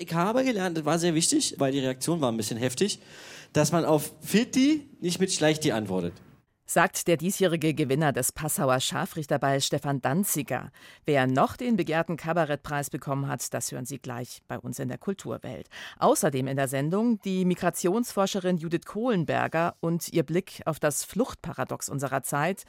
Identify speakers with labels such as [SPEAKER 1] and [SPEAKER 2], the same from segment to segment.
[SPEAKER 1] Ich habe gelernt, das war sehr wichtig, weil die Reaktion war ein bisschen heftig, dass man auf Filti nicht mit Schleichti antwortet
[SPEAKER 2] sagt der diesjährige Gewinner des Passauer Scharfrichterball Stefan Danziger. Wer noch den begehrten Kabarettpreis bekommen hat, das hören Sie gleich bei uns in der Kulturwelt. Außerdem in der Sendung die Migrationsforscherin Judith Kohlenberger und ihr Blick auf das Fluchtparadox unserer Zeit.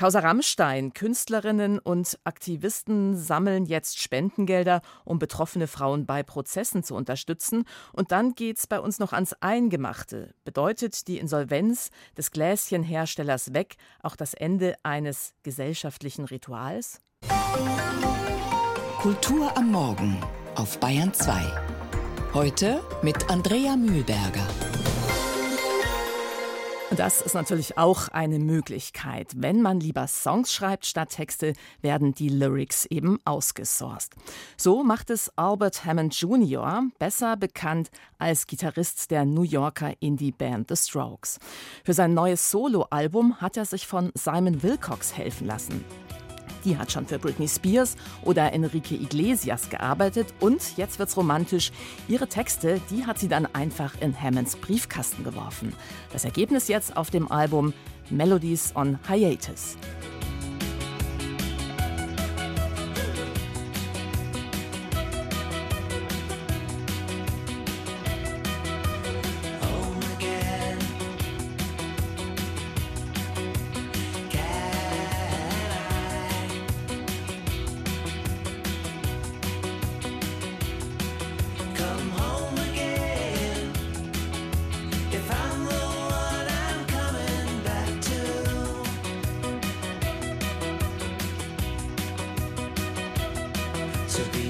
[SPEAKER 2] Causa Rammstein, Künstlerinnen und Aktivisten sammeln jetzt Spendengelder, um betroffene Frauen bei Prozessen zu unterstützen. Und dann geht's bei uns noch ans Eingemachte. Bedeutet die Insolvenz des Gläschenherstellers weg auch das Ende eines gesellschaftlichen Rituals?
[SPEAKER 3] Kultur am Morgen auf Bayern 2. Heute mit Andrea Mühlberger.
[SPEAKER 2] Das ist natürlich auch eine Möglichkeit. Wenn man lieber Songs schreibt statt Texte, werden die Lyrics eben ausgesourced. So macht es Albert Hammond Jr., besser bekannt als Gitarrist der New Yorker Indie-Band The Strokes. Für sein neues Soloalbum hat er sich von Simon Wilcox helfen lassen. Die hat schon für Britney Spears oder Enrique Iglesias gearbeitet und jetzt wird's romantisch. Ihre Texte, die hat sie dann einfach in Hammonds Briefkasten geworfen. Das Ergebnis jetzt auf dem Album Melodies on Hiatus. to be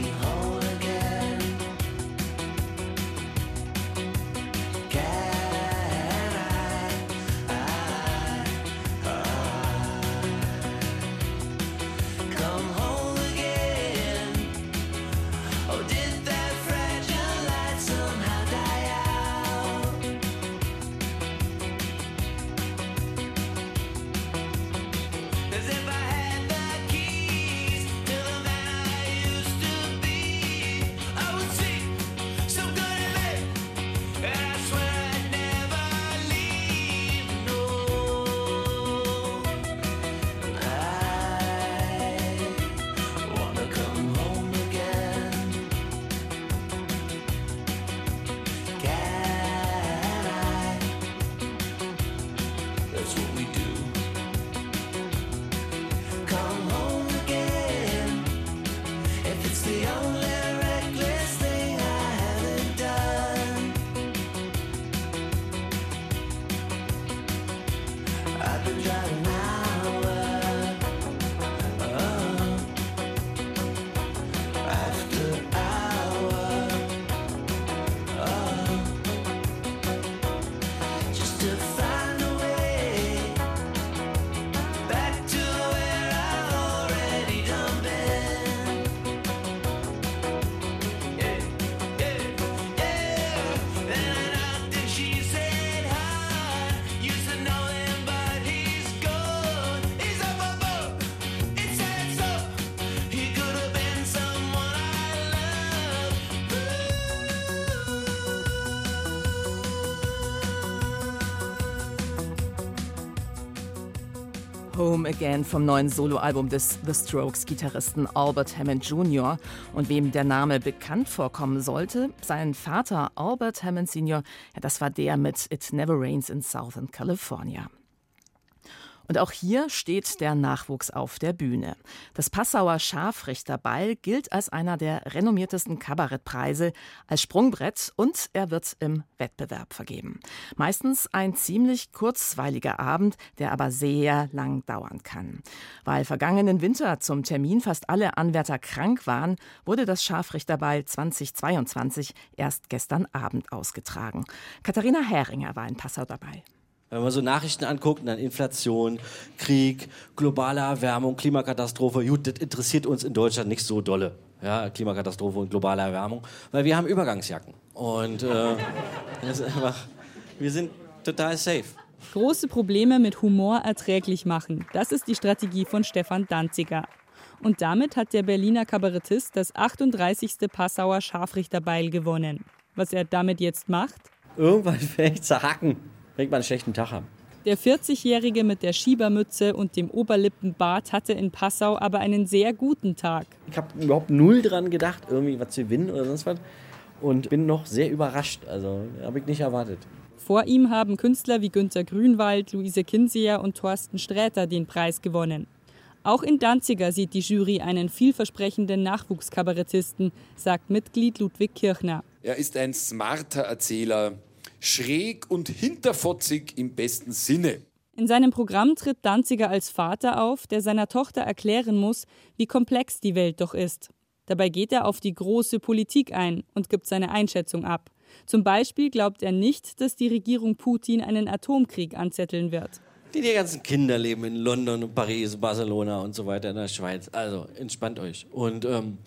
[SPEAKER 2] Home Again vom neuen Soloalbum des The Strokes-Gitarristen Albert Hammond Jr. Und wem der Name bekannt vorkommen sollte, sein Vater Albert Hammond Sr., ja, das war der mit It Never Rains in Southern California. Und auch hier steht der Nachwuchs auf der Bühne. Das Passauer Scharfrichterball gilt als einer der renommiertesten Kabarettpreise, als Sprungbrett und er wird im Wettbewerb vergeben. Meistens ein ziemlich kurzweiliger Abend, der aber sehr lang dauern kann. Weil vergangenen Winter zum Termin fast alle Anwärter krank waren, wurde das Scharfrichterball 2022 erst gestern Abend ausgetragen. Katharina Heringer war in Passau dabei.
[SPEAKER 1] Wenn man so Nachrichten anguckt, dann Inflation, Krieg, globale Erwärmung, Klimakatastrophe, gut, das interessiert uns in Deutschland nicht so dolle. Ja, Klimakatastrophe und globale Erwärmung, weil wir haben Übergangsjacken. Und äh, einfach, wir sind total safe.
[SPEAKER 4] Große Probleme mit Humor erträglich machen. Das ist die Strategie von Stefan Danziger. Und damit hat der Berliner Kabarettist das 38. Passauer Scharfrichterbeil gewonnen. Was er damit jetzt macht?
[SPEAKER 1] Irgendwann vielleicht zerhacken, mal einen schlechten Tag habe.
[SPEAKER 4] Der 40-Jährige mit der Schiebermütze und dem Oberlippenbart hatte in Passau aber einen sehr guten Tag.
[SPEAKER 1] Ich habe überhaupt null dran gedacht, irgendwie was zu gewinnen oder sonst was. Und bin noch sehr überrascht. Also habe ich nicht erwartet.
[SPEAKER 4] Vor ihm haben Künstler wie Günter Grünwald, Luise Kinseher und Thorsten Sträter den Preis gewonnen. Auch in Danziger sieht die Jury einen vielversprechenden Nachwuchskabarettisten, sagt Mitglied Ludwig Kirchner.
[SPEAKER 5] Er ist ein smarter Erzähler, schräg und hinterfotzig im besten Sinne.
[SPEAKER 4] In seinem Programm tritt Danziger als Vater auf, der seiner Tochter erklären muss, wie komplex die Welt doch ist. Dabei geht er auf die große Politik ein und gibt seine Einschätzung ab. Zum Beispiel glaubt er nicht, dass die Regierung Putin einen Atomkrieg anzetteln wird.
[SPEAKER 1] Die, die ganzen Kinder leben in London, Paris, Barcelona und so weiter in der Schweiz. Also entspannt euch. Und ähm,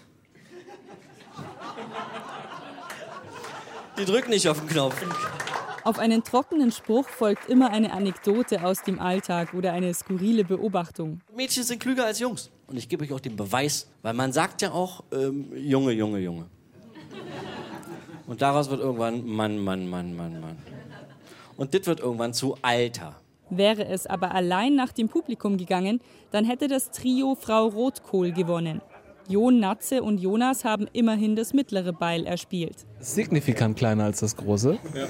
[SPEAKER 1] die drücken nicht auf den Knopf.
[SPEAKER 4] Auf einen trockenen Spruch folgt immer eine Anekdote aus dem Alltag oder eine skurrile Beobachtung.
[SPEAKER 1] Mädchen sind klüger als Jungs. Und ich gebe euch auch den Beweis, weil man sagt ja auch, ähm, Junge, Junge, Junge. Und daraus wird irgendwann Mann, Mann, Mann, Mann, Mann. Und das wird irgendwann zu Alter.
[SPEAKER 4] Wäre es aber allein nach dem Publikum gegangen, dann hätte das Trio Frau Rotkohl gewonnen. Jon Natze und Jonas haben immerhin das mittlere Beil erspielt.
[SPEAKER 6] Signifikant kleiner als das große. Ja.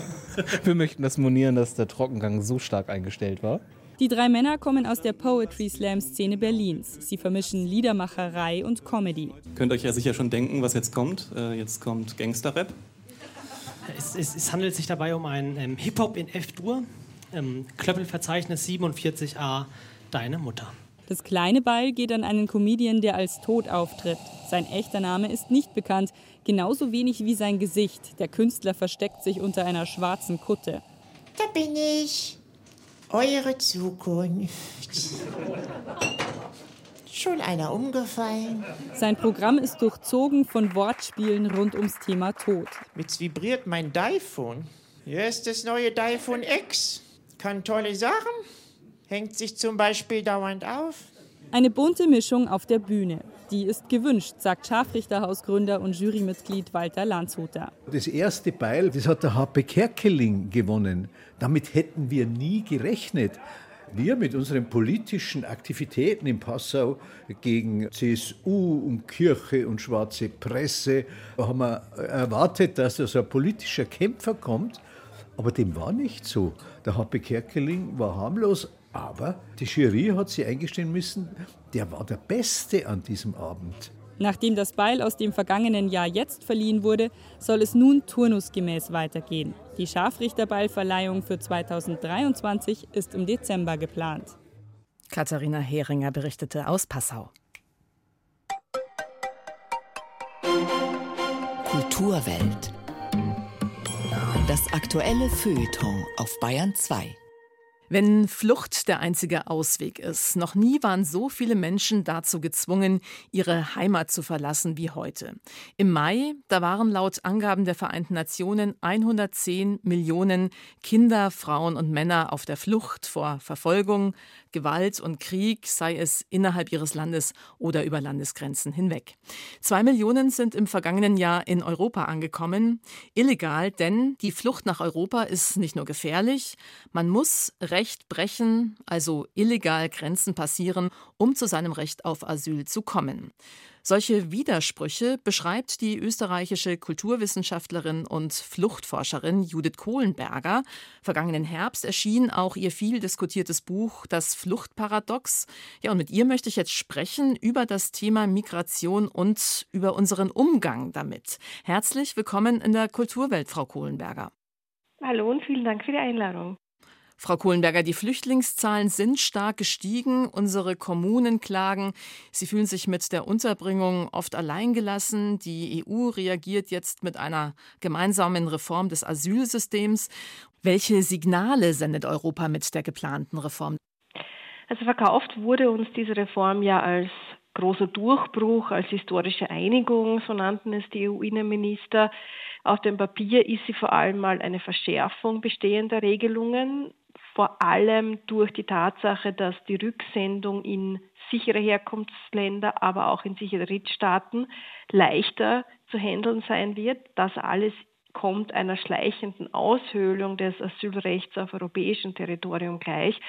[SPEAKER 6] Wir möchten das monieren, dass der Trockengang so stark eingestellt war.
[SPEAKER 4] Die drei Männer kommen aus der Poetry Slam Szene Berlins. Sie vermischen Liedermacherei und Comedy.
[SPEAKER 7] Könnt euch ja sicher schon denken, was jetzt kommt. Äh, jetzt kommt Gangsterrap.
[SPEAKER 8] Es, es, es, handelt sich dabei um ein ähm, Hip-Hop in F-Dur. Ähm, Klöppelverzeichnis 47a, Deine Mutter.
[SPEAKER 4] Das kleine Beil geht an einen Comedian, der als tot auftritt. Sein echter Name ist nicht bekannt, genauso wenig wie sein Gesicht. Der Künstler versteckt sich unter einer schwarzen Kutte.
[SPEAKER 9] Da bin ich, eure Zukunft. Schon einer umgefallen.
[SPEAKER 4] Sein Programm ist durchzogen von Wortspielen rund ums Thema Tod.
[SPEAKER 9] Jetzt vibriert mein iPhone. Hier ist das neue iPhone X. Kann tolle Sachen hängt sich zum Beispiel dauernd auf.
[SPEAKER 4] Eine bunte Mischung auf der Bühne. Die ist gewünscht, sagt Scharfrichterhausgründer und Jurymitglied Walter Landshuter.
[SPEAKER 10] Das erste Beil, das hat der HP Kerkeling gewonnen. Damit hätten wir nie gerechnet. Wir mit unseren politischen Aktivitäten in Passau gegen CSU und Kirche und schwarze Presse haben wir erwartet, dass da so ein politischer Kämpfer kommt. Aber dem war nicht so. Der HP Kerkeling war harmlos, aber die Jury hat sie eingestehen müssen, der war der Beste an diesem Abend.
[SPEAKER 4] Nachdem das Beil aus dem vergangenen Jahr jetzt verliehen wurde, soll es nun turnusgemäß weitergehen. Die Scharfrichterballverleihung für 2023 ist im Dezember geplant.
[SPEAKER 2] Katharina Heringer berichtete aus Passau.
[SPEAKER 3] Kulturwelt. Das aktuelle Feuilleton auf Bayern 2.
[SPEAKER 2] Wenn Flucht der einzige Ausweg ist, noch nie waren so viele Menschen dazu gezwungen, ihre Heimat zu verlassen wie heute. Im Mai, da waren laut Angaben der Vereinten Nationen 110 Millionen Kinder, Frauen und Männer auf der Flucht vor Verfolgung, Gewalt und Krieg, sei es innerhalb ihres Landes oder über Landesgrenzen hinweg. Zwei Millionen sind im vergangenen Jahr in Europa angekommen. Illegal, denn die Flucht nach Europa ist nicht nur gefährlich, man muss Recht brechen, also illegal Grenzen passieren, um zu seinem Recht auf Asyl zu kommen. Solche Widersprüche beschreibt die österreichische Kulturwissenschaftlerin und Fluchtforscherin Judith Kohlenberger. Vergangenen Herbst erschien auch ihr viel diskutiertes Buch Das Fluchtparadox. Ja, und mit ihr möchte ich jetzt sprechen über das Thema Migration und über unseren Umgang damit. Herzlich willkommen in der Kulturwelt, Frau Kohlenberger.
[SPEAKER 11] Hallo und vielen Dank für die Einladung.
[SPEAKER 2] Frau Kohlenberger, die Flüchtlingszahlen sind stark gestiegen. Unsere Kommunen klagen. Sie fühlen sich mit der Unterbringung oft alleingelassen. Die EU reagiert jetzt mit einer gemeinsamen Reform des Asylsystems. Welche Signale sendet Europa mit der geplanten Reform?
[SPEAKER 11] Also verkauft wurde uns diese Reform ja als großer Durchbruch, als historische Einigung, so nannten es die EU-Innenminister. Auf dem Papier ist sie vor allem mal eine Verschärfung bestehender Regelungen vor allem durch die Tatsache, dass die Rücksendung in sichere Herkunftsländer, aber auch in sichere Drittstaaten leichter zu handeln sein wird. Das alles kommt einer schleichenden Aushöhlung des Asylrechts auf europäischem Territorium gleich.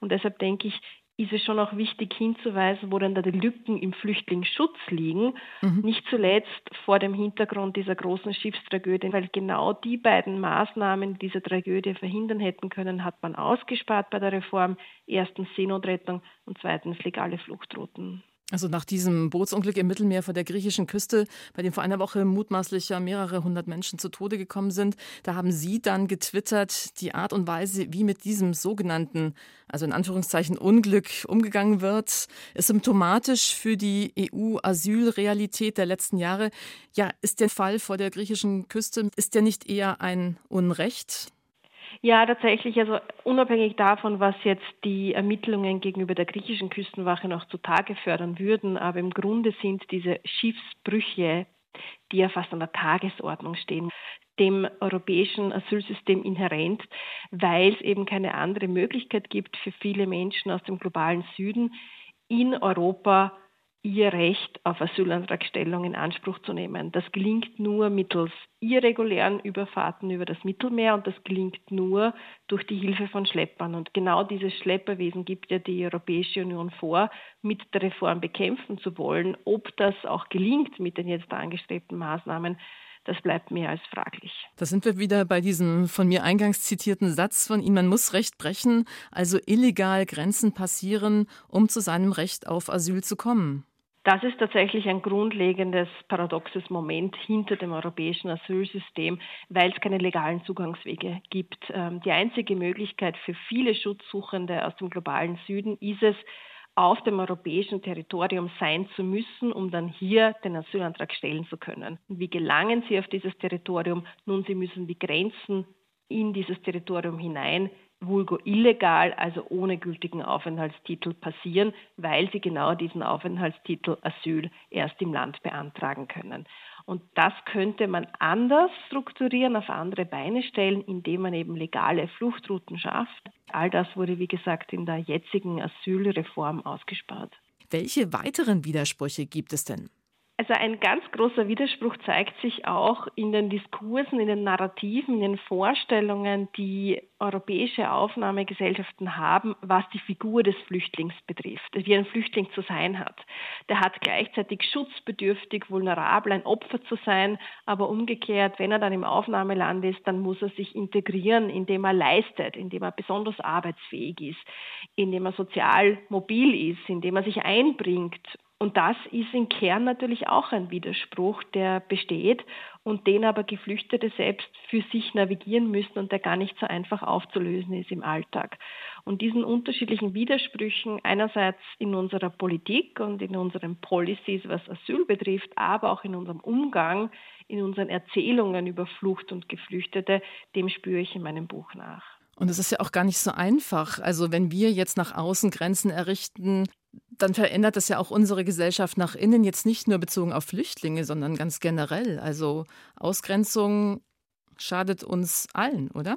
[SPEAKER 11] Und deshalb denke ich, ist es schon auch wichtig hinzuweisen, wo denn da die Lücken im Flüchtlingsschutz liegen. Mhm. Nicht zuletzt vor dem Hintergrund dieser großen Schiffstragödie, weil genau die beiden Maßnahmen, die diese Tragödie verhindern hätten können, hat man ausgespart bei der Reform. Erstens Seenotrettung und zweitens legale Fluchtrouten.
[SPEAKER 2] Also nach diesem Bootsunglück im Mittelmeer vor der griechischen Küste, bei dem vor einer Woche mutmaßlich ja mehrere hundert Menschen zu Tode gekommen sind, da haben Sie dann getwittert, die Art und Weise, wie mit diesem sogenannten, also in Anführungszeichen Unglück umgegangen wird, ist symptomatisch für die EU-Asylrealität der letzten Jahre. Ja, ist der Fall vor der griechischen Küste, ist der nicht eher ein Unrecht?
[SPEAKER 11] Ja, tatsächlich. Also unabhängig davon, was jetzt die Ermittlungen gegenüber der griechischen Küstenwache noch zutage fördern würden, aber im Grunde sind diese Schiffsbrüche, die ja fast an der Tagesordnung stehen, dem europäischen Asylsystem inhärent, weil es eben keine andere Möglichkeit gibt für viele Menschen aus dem globalen Süden in Europa ihr Recht auf Asylantragstellung in Anspruch zu nehmen. Das gelingt nur mittels irregulären Überfahrten über das Mittelmeer und das gelingt nur durch die Hilfe von Schleppern. Und genau dieses Schlepperwesen gibt ja die Europäische Union vor, mit der Reform bekämpfen zu wollen. Ob das auch gelingt mit den jetzt angestrebten Maßnahmen, das bleibt mehr als fraglich.
[SPEAKER 2] Da sind wir wieder bei diesem von mir eingangs zitierten Satz von Ihnen, man muss Recht brechen, also illegal Grenzen passieren, um zu seinem Recht auf Asyl zu kommen.
[SPEAKER 11] Das ist tatsächlich ein grundlegendes paradoxes Moment hinter dem europäischen Asylsystem, weil es keine legalen Zugangswege gibt. Ähm, die einzige Möglichkeit für viele Schutzsuchende aus dem globalen Süden ist es, auf dem europäischen Territorium sein zu müssen, um dann hier den Asylantrag stellen zu können. Wie gelangen sie auf dieses Territorium? Nun, sie müssen die Grenzen in dieses Territorium hinein vulgo illegal, also ohne gültigen Aufenthaltstitel passieren, weil sie genau diesen Aufenthaltstitel Asyl erst im Land beantragen können. Und das könnte man anders strukturieren, auf andere Beine stellen, indem man eben legale Fluchtrouten schafft. All das wurde, wie gesagt, in der jetzigen Asylreform ausgespart.
[SPEAKER 2] Welche weiteren Widersprüche gibt es denn?
[SPEAKER 11] Also ein ganz großer Widerspruch zeigt sich auch in den Diskursen, in den Narrativen, in den Vorstellungen, die europäische Aufnahmegesellschaften haben, was die Figur des Flüchtlings betrifft, wie ein Flüchtling zu sein hat. Der hat gleichzeitig schutzbedürftig, vulnerabel, ein Opfer zu sein, aber umgekehrt, wenn er dann im Aufnahmeland ist, dann muss er sich integrieren, indem er leistet, indem er besonders arbeitsfähig ist, indem er sozial mobil ist, indem er sich einbringt und das ist im Kern natürlich auch ein Widerspruch, der besteht und den aber Geflüchtete selbst für sich navigieren müssen und der gar nicht so einfach aufzulösen ist im Alltag. Und diesen unterschiedlichen Widersprüchen einerseits in unserer Politik und in unseren Policies, was Asyl betrifft, aber auch in unserem Umgang, in unseren Erzählungen über Flucht und Geflüchtete, dem spüre ich in meinem Buch nach.
[SPEAKER 2] Und es ist ja auch gar nicht so einfach. Also wenn wir jetzt nach außen Grenzen errichten, dann verändert das ja auch unsere Gesellschaft nach innen, jetzt nicht nur bezogen auf Flüchtlinge, sondern ganz generell. Also Ausgrenzung schadet uns allen, oder?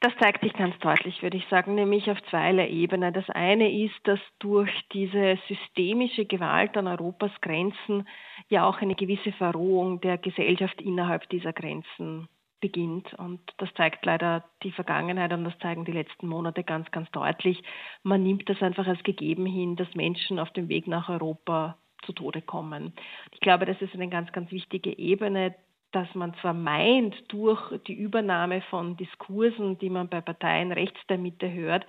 [SPEAKER 11] Das zeigt sich ganz deutlich, würde ich sagen, nämlich auf zweierlei Ebene. Das eine ist, dass durch diese systemische Gewalt an Europas Grenzen ja auch eine gewisse Verrohung der Gesellschaft innerhalb dieser Grenzen beginnt. Und das zeigt leider die Vergangenheit und das zeigen die letzten Monate ganz, ganz deutlich. Man nimmt das einfach als gegeben hin, dass Menschen auf dem Weg nach Europa zu Tode kommen. Ich glaube, das ist eine ganz, ganz wichtige Ebene, dass man zwar meint, durch die Übernahme von Diskursen, die man bei Parteien rechts der Mitte hört,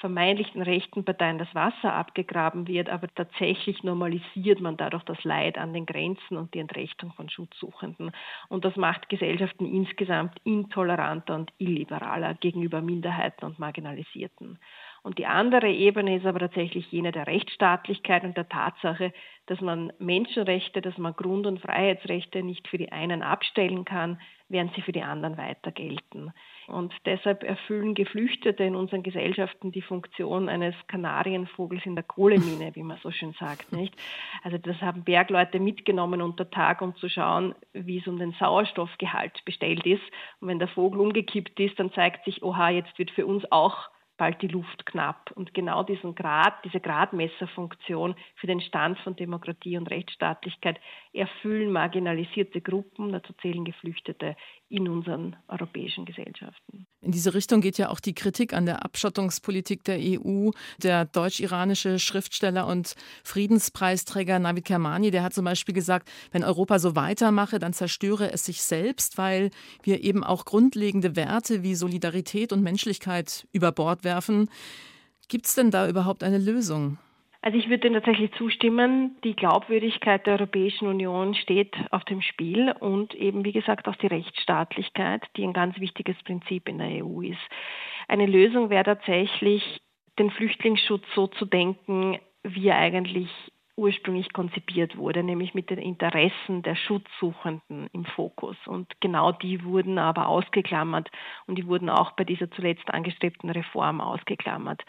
[SPEAKER 11] vermeintlichen rechten Parteien das Wasser abgegraben wird, aber tatsächlich normalisiert man dadurch das Leid an den Grenzen und die Entrechtung von Schutzsuchenden. Und das macht Gesellschaften insgesamt intoleranter und illiberaler gegenüber Minderheiten und Marginalisierten. Und die andere Ebene ist aber tatsächlich jene der Rechtsstaatlichkeit und der Tatsache, dass man Menschenrechte, dass man Grund- und Freiheitsrechte nicht für die einen abstellen kann, während sie für die anderen weiter gelten. Und deshalb erfüllen Geflüchtete in unseren Gesellschaften die Funktion eines Kanarienvogels in der Kohlemine, wie man so schön sagt, nicht? Also das haben Bergleute mitgenommen unter Tag, um zu schauen, wie es um den Sauerstoffgehalt bestellt ist. Und wenn der Vogel umgekippt ist, dann zeigt sich, oha, jetzt wird für uns auch bald die Luft knapp. Und genau diesen Grad, diese Gradmesserfunktion für den Stand von Demokratie und Rechtsstaatlichkeit erfüllen marginalisierte Gruppen, dazu zählen Geflüchtete, in unseren europäischen Gesellschaften.
[SPEAKER 2] In diese Richtung geht ja auch die Kritik an der Abschottungspolitik der EU. Der deutsch-iranische Schriftsteller und Friedenspreisträger Navid Kermani, der hat zum Beispiel gesagt, wenn Europa so weitermache, dann zerstöre es sich selbst, weil wir eben auch grundlegende Werte wie Solidarität und Menschlichkeit über Bord werfen. Gibt es denn da überhaupt eine Lösung?
[SPEAKER 11] Also ich würde tatsächlich zustimmen, die Glaubwürdigkeit der Europäischen Union steht auf dem Spiel und eben, wie gesagt, auch die Rechtsstaatlichkeit, die ein ganz wichtiges Prinzip in der EU ist. Eine Lösung wäre tatsächlich, den Flüchtlingsschutz so zu denken, wie er eigentlich ursprünglich konzipiert wurde, nämlich mit den Interessen der Schutzsuchenden im Fokus. Und genau die wurden aber ausgeklammert und die wurden auch bei dieser zuletzt angestrebten Reform ausgeklammert.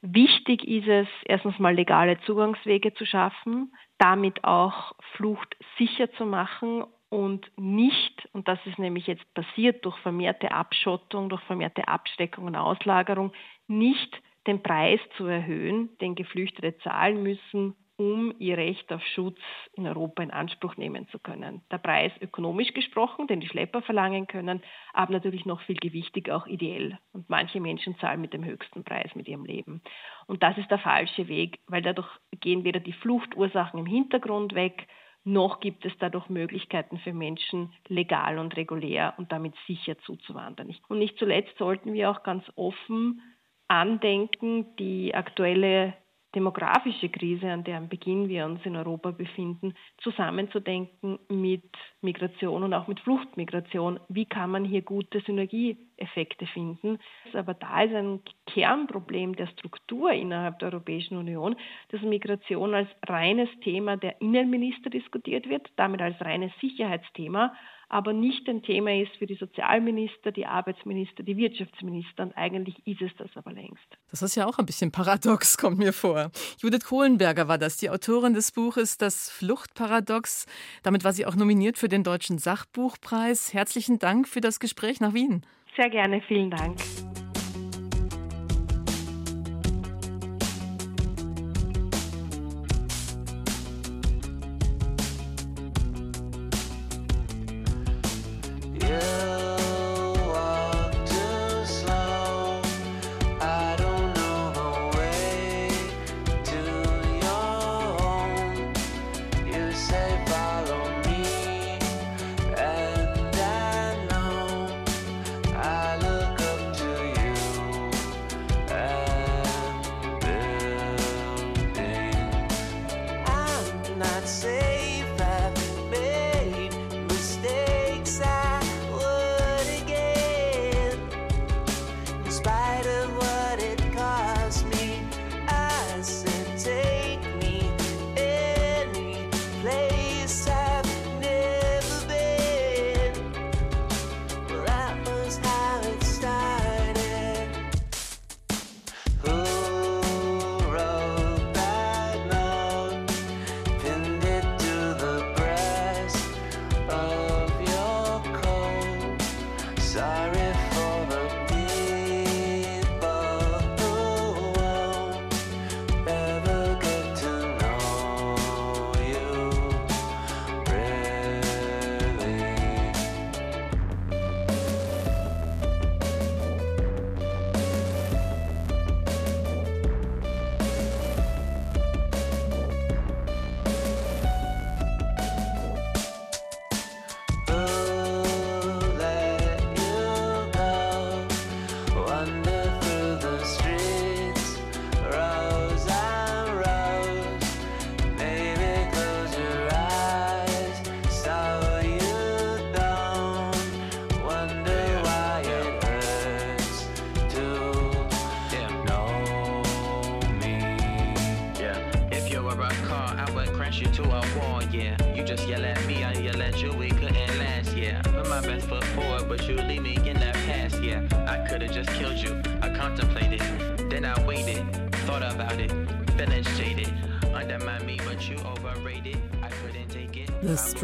[SPEAKER 11] Wichtig ist es, erstens mal legale Zugangswege zu schaffen, damit auch Flucht sicher zu machen und nicht, und das ist nämlich jetzt passiert durch vermehrte Abschottung, durch vermehrte Absteckung und Auslagerung, nicht den Preis zu erhöhen, den Geflüchtete zahlen müssen, um ihr Recht auf Schutz in Europa in Anspruch nehmen zu können. Der Preis ökonomisch gesprochen, den die Schlepper verlangen können, aber natürlich noch viel gewichtiger auch ideell. Und manche Menschen zahlen mit dem höchsten Preis mit ihrem Leben. Und das ist der falsche Weg, weil dadurch gehen weder die Fluchtursachen im Hintergrund weg, noch gibt es dadurch Möglichkeiten für Menschen, legal und regulär und damit sicher zuzuwandern. Und nicht zuletzt sollten wir auch ganz offen andenken, die aktuelle demografische Krise, an deren Beginn wir uns in Europa befinden, zusammenzudenken mit Migration und auch mit Fluchtmigration. Wie kann man hier gute Synergieeffekte finden? Aber da ist ein Kernproblem der Struktur innerhalb der Europäischen Union, dass Migration als reines Thema der Innenminister diskutiert wird, damit als reines Sicherheitsthema aber nicht ein Thema ist für die Sozialminister, die Arbeitsminister, die Wirtschaftsminister. Und eigentlich ist es das aber längst.
[SPEAKER 2] Das ist ja auch ein bisschen paradox, kommt mir vor. Judith Kohlenberger war das, die Autorin des Buches Das Fluchtparadox. Damit war sie auch nominiert für den Deutschen Sachbuchpreis. Herzlichen Dank für das Gespräch nach Wien.
[SPEAKER 11] Sehr gerne, vielen Dank.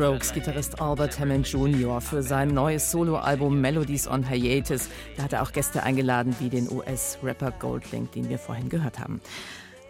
[SPEAKER 2] Strokes-Gitarrist Albert Hammond Jr. für sein neues Soloalbum Melodies on Hiatus. Da hat er auch Gäste eingeladen, wie den US-Rapper Goldlink, den wir vorhin gehört haben.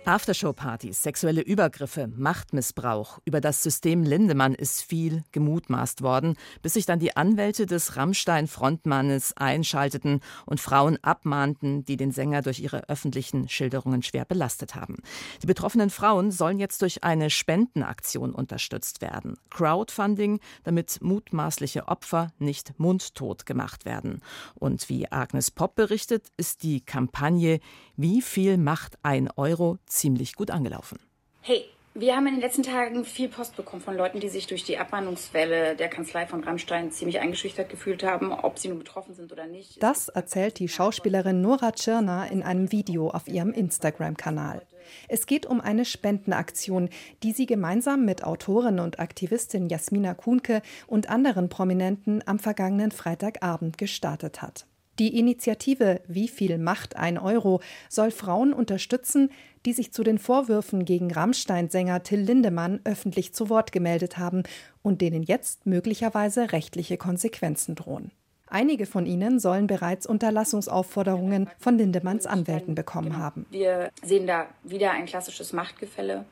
[SPEAKER 2] Aftershow-Partys, sexuelle Übergriffe, Machtmissbrauch. Über das System Lindemann ist viel gemutmaßt worden, bis sich dann die Anwälte des Rammstein-Frontmannes einschalteten und Frauen abmahnten, die den Sänger durch ihre öffentlichen Schilderungen schwer belastet haben. Die betroffenen Frauen sollen jetzt durch eine Spendenaktion unterstützt werden. Crowdfunding, damit mutmaßliche Opfer nicht mundtot gemacht werden. Und wie Agnes Popp berichtet, ist die Kampagne Wie viel macht ein Euro ziemlich gut angelaufen.
[SPEAKER 12] Hey, wir haben in den letzten Tagen viel Post bekommen von Leuten, die sich durch die Abmahnungswelle der Kanzlei von Rammstein ziemlich eingeschüchtert gefühlt haben, ob sie nun betroffen sind oder nicht.
[SPEAKER 13] Das erzählt die Schauspielerin Nora Tschirner in einem Video auf ihrem Instagram-Kanal. Es geht um eine Spendenaktion, die sie gemeinsam mit Autorin und Aktivistin Jasmina Kuhnke und anderen Prominenten am vergangenen Freitagabend gestartet hat. Die Initiative Wie viel macht ein Euro soll Frauen unterstützen, die sich zu den Vorwürfen gegen Rammstein-Sänger Till Lindemann öffentlich zu Wort gemeldet haben und denen jetzt möglicherweise rechtliche Konsequenzen drohen. Einige von ihnen sollen bereits Unterlassungsaufforderungen von Lindemanns Anwälten bekommen haben.
[SPEAKER 12] Wir sehen da wieder ein klassisches Machtgefälle.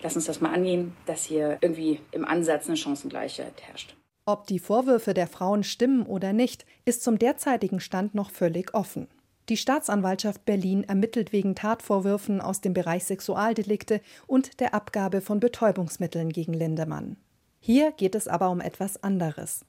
[SPEAKER 12] Lass uns das mal angehen, dass hier irgendwie im Ansatz eine Chancengleichheit herrscht.
[SPEAKER 13] Ob die Vorwürfe der Frauen stimmen oder nicht, ist zum derzeitigen Stand noch völlig offen. Die Staatsanwaltschaft Berlin ermittelt wegen Tatvorwürfen aus dem Bereich Sexualdelikte und der Abgabe von Betäubungsmitteln gegen Lindemann. Hier geht es aber um etwas anderes.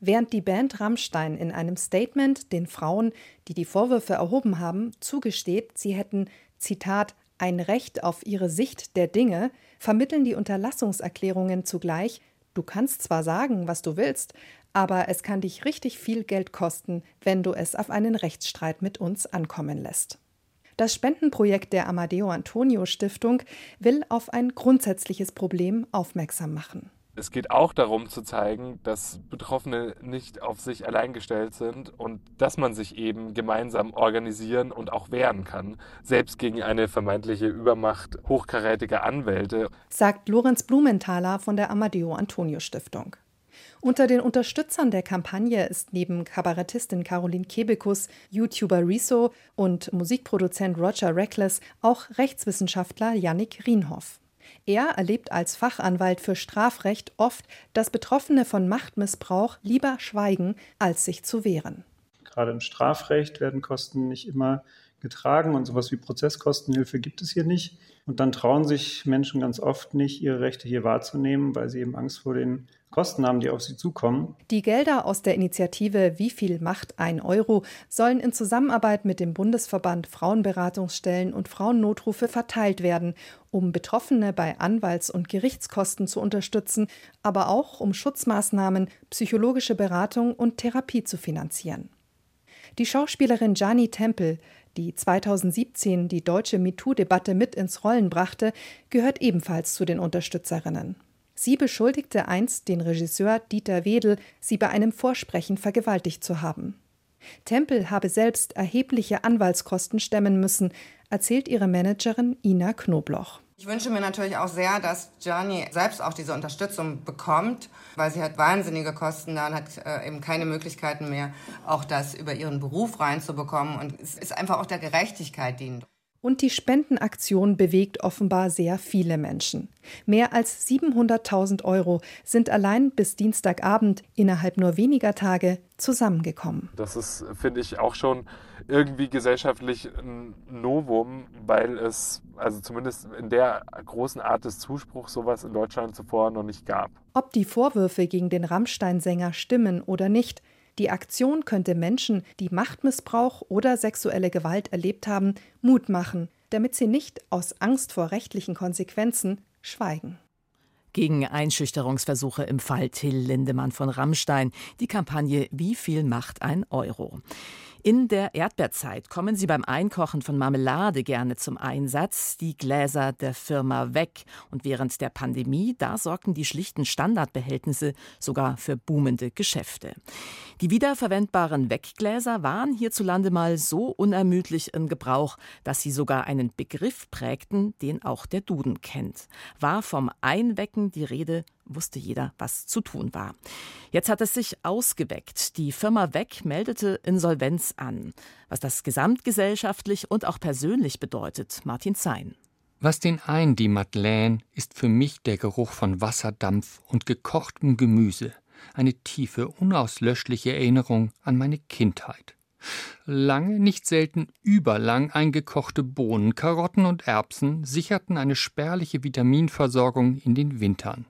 [SPEAKER 13] Während die Band Rammstein in einem Statement den Frauen, die die Vorwürfe erhoben haben, zugesteht, sie hätten, Zitat, ein Recht auf ihre Sicht der Dinge, vermitteln die Unterlassungserklärungen zugleich, Du kannst zwar sagen, was du willst, aber es kann dich richtig viel Geld kosten, wenn du es auf einen Rechtsstreit mit uns ankommen lässt. Das Spendenprojekt der Amadeo Antonio Stiftung will auf ein grundsätzliches Problem aufmerksam machen.
[SPEAKER 14] Es geht auch darum zu zeigen, dass Betroffene nicht auf sich allein gestellt sind und dass man sich eben gemeinsam organisieren und auch wehren kann, selbst gegen eine vermeintliche Übermacht hochkarätiger Anwälte,
[SPEAKER 13] sagt Lorenz Blumenthaler von der Amadeo Antonio Stiftung. Unter den Unterstützern der Kampagne ist neben Kabarettistin Caroline Kebekus, YouTuber Rezo und Musikproduzent Roger Reckless auch Rechtswissenschaftler Yannick Rienhoff. Er erlebt als Fachanwalt für Strafrecht oft, dass Betroffene von Machtmissbrauch lieber schweigen, als sich zu wehren.
[SPEAKER 15] Gerade im Strafrecht werden Kosten nicht immer getragen und sowas wie Prozesskostenhilfe gibt es hier nicht. Und dann trauen sich Menschen ganz oft nicht, ihre Rechte hier wahrzunehmen, weil sie eben Angst vor den Kosten haben, die auf sie zukommen.
[SPEAKER 13] Die Gelder aus der Initiative Wie viel macht ein Euro sollen in Zusammenarbeit mit dem Bundesverband Frauenberatungsstellen und Frauennotrufe verteilt werden, um Betroffene bei Anwalts- und Gerichtskosten zu unterstützen, aber auch um Schutzmaßnahmen, psychologische Beratung und Therapie zu finanzieren. Die Schauspielerin Gianni Temple, die 2017 die deutsche MeToo-Debatte mit ins Rollen brachte, gehört ebenfalls zu den Unterstützerinnen. Sie beschuldigte einst den Regisseur Dieter Wedel, sie bei einem Vorsprechen vergewaltigt zu haben. Tempel habe selbst erhebliche Anwaltskosten stemmen müssen, erzählt ihre Managerin Ina Knobloch.
[SPEAKER 16] Ich wünsche mir natürlich auch sehr, dass Gianni selbst auch diese Unterstützung bekommt, weil sie hat wahnsinnige Kosten da und hat äh, eben keine Möglichkeiten mehr, auch das über ihren Beruf reinzubekommen. Und es ist einfach auch der Gerechtigkeit dient.
[SPEAKER 13] Und die Spendenaktion bewegt offenbar sehr viele Menschen. Mehr als 700.000 Euro sind allein bis Dienstagabend innerhalb nur weniger Tage zusammengekommen.
[SPEAKER 14] Das ist, finde ich, auch schon irgendwie gesellschaftlich ein Novum, weil es also zumindest in der großen Art des Zuspruchs sowas in Deutschland zuvor noch nicht gab.
[SPEAKER 13] Ob die Vorwürfe gegen den Rammstein-Sänger stimmen oder nicht, die Aktion könnte Menschen, die Machtmissbrauch oder sexuelle Gewalt erlebt haben, Mut machen, damit sie nicht aus Angst vor rechtlichen Konsequenzen schweigen.
[SPEAKER 2] Gegen Einschüchterungsversuche im Fall Till Lindemann von Rammstein. Die Kampagne Wie viel macht ein Euro? In der Erdbeerzeit kommen sie beim Einkochen von Marmelade gerne zum Einsatz, die Gläser der Firma weg. Und während der Pandemie, da sorgten die schlichten Standardbehältnisse sogar für boomende Geschäfte. Die wiederverwendbaren Weggläser waren hierzulande mal so unermüdlich in Gebrauch, dass sie sogar einen Begriff prägten, den auch der Duden kennt. War vom Einwecken die Rede, wusste jeder, was zu tun war. Jetzt hat es sich ausgeweckt. Die Firma Weg meldete Insolvenz an. Was das gesamtgesellschaftlich und auch persönlich bedeutet, Martin Zein.
[SPEAKER 17] Was den einen die Madeleine ist für mich der Geruch von Wasserdampf und gekochtem Gemüse, eine tiefe, unauslöschliche Erinnerung an meine Kindheit. Lange, nicht selten überlang eingekochte Bohnen, Karotten und Erbsen sicherten eine spärliche Vitaminversorgung in den Wintern.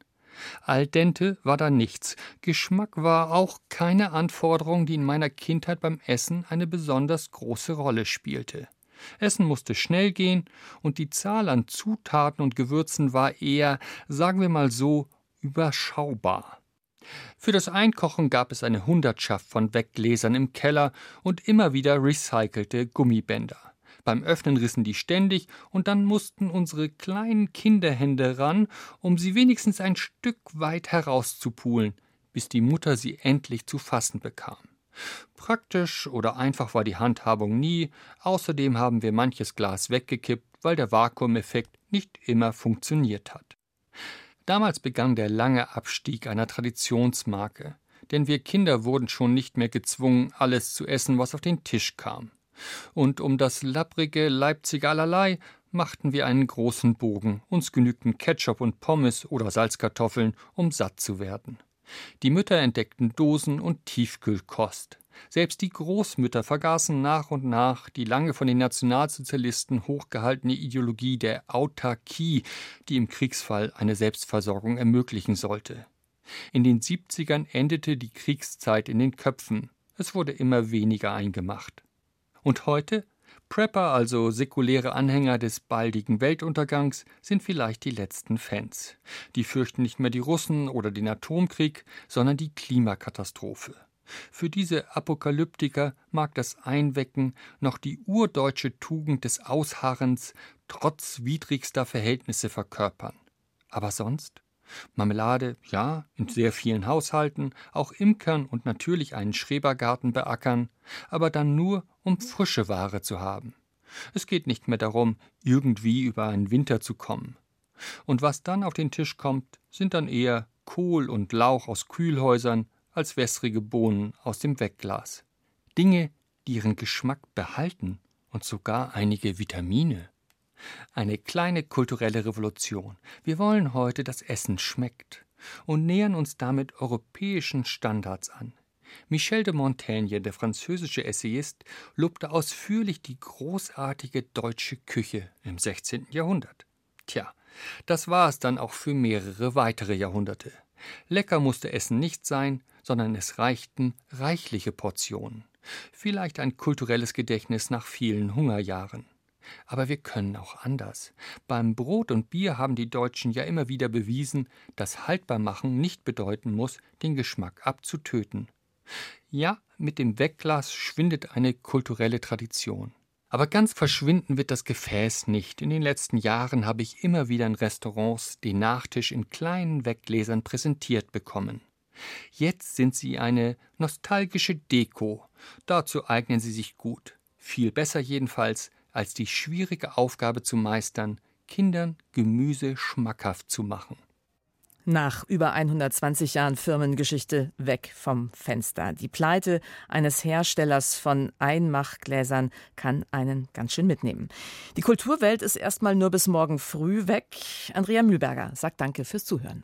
[SPEAKER 17] Al dente war da nichts. Geschmack war auch keine Anforderung, die in meiner Kindheit beim Essen eine besonders große Rolle spielte. Essen musste schnell gehen und die Zahl an Zutaten und Gewürzen war eher, sagen wir mal so, überschaubar. Für das Einkochen gab es eine Hundertschaft von Weggläsern im Keller und immer wieder recycelte Gummibänder. Beim Öffnen rissen die ständig, und dann mussten unsere kleinen Kinderhände ran, um sie wenigstens ein Stück weit herauszupulen, bis die Mutter sie endlich zu fassen bekam. Praktisch oder einfach war die Handhabung nie, außerdem haben wir manches Glas weggekippt, weil der Vakuumeffekt nicht immer funktioniert hat. Damals begann der lange Abstieg einer Traditionsmarke, denn wir Kinder wurden schon nicht mehr gezwungen, alles zu essen, was auf den Tisch kam und um das lapprige Leipziger Allerlei machten wir einen großen Bogen, uns genügten Ketchup und Pommes oder Salzkartoffeln, um satt zu werden. Die Mütter entdeckten Dosen und Tiefkühlkost. Selbst die Großmütter vergaßen nach und nach die lange von den Nationalsozialisten hochgehaltene Ideologie der Autarkie, die im Kriegsfall eine Selbstversorgung ermöglichen sollte. In den 70ern endete die Kriegszeit in den Köpfen. Es wurde immer weniger eingemacht. Und heute? Prepper, also säkuläre Anhänger des baldigen Weltuntergangs, sind vielleicht die letzten Fans. Die fürchten nicht mehr die Russen oder den Atomkrieg, sondern die Klimakatastrophe. Für diese Apokalyptiker mag das Einwecken noch die urdeutsche Tugend des Ausharrens trotz widrigster Verhältnisse verkörpern. Aber sonst? Marmelade, ja, in sehr vielen Haushalten, auch Imkern und natürlich einen Schrebergarten beackern, aber dann nur, um frische Ware zu haben. Es geht nicht mehr darum, irgendwie über einen Winter zu kommen. Und was dann auf den Tisch kommt, sind dann eher Kohl und Lauch aus Kühlhäusern als wässrige Bohnen aus dem Wegglas. Dinge, die ihren Geschmack behalten und sogar einige Vitamine. Eine kleine kulturelle Revolution. Wir wollen heute, dass Essen schmeckt und nähern uns damit europäischen Standards an. Michel de Montaigne, der französische Essayist, lobte ausführlich die großartige deutsche Küche im 16. Jahrhundert. Tja, das war es dann auch für mehrere weitere Jahrhunderte. Lecker musste Essen nicht sein, sondern es reichten reichliche Portionen. Vielleicht ein kulturelles Gedächtnis nach vielen Hungerjahren. Aber wir können auch anders. Beim Brot und Bier haben die Deutschen ja immer wieder bewiesen, dass Haltbarmachen nicht bedeuten muss, den Geschmack abzutöten. Ja, mit dem Wegglas schwindet eine kulturelle Tradition. Aber ganz verschwinden wird das Gefäß nicht. In den letzten Jahren habe ich immer wieder in Restaurants den Nachtisch in kleinen Weggläsern präsentiert bekommen. Jetzt sind sie eine nostalgische Deko. Dazu eignen sie sich gut. Viel besser jedenfalls als die schwierige Aufgabe zu meistern, Kindern Gemüse schmackhaft zu machen.
[SPEAKER 2] Nach über 120 Jahren Firmengeschichte weg vom Fenster. Die Pleite eines Herstellers von Einmachgläsern kann einen ganz schön mitnehmen. Die Kulturwelt ist erstmal nur bis morgen früh weg. Andrea Mühlberger sagt Danke fürs Zuhören.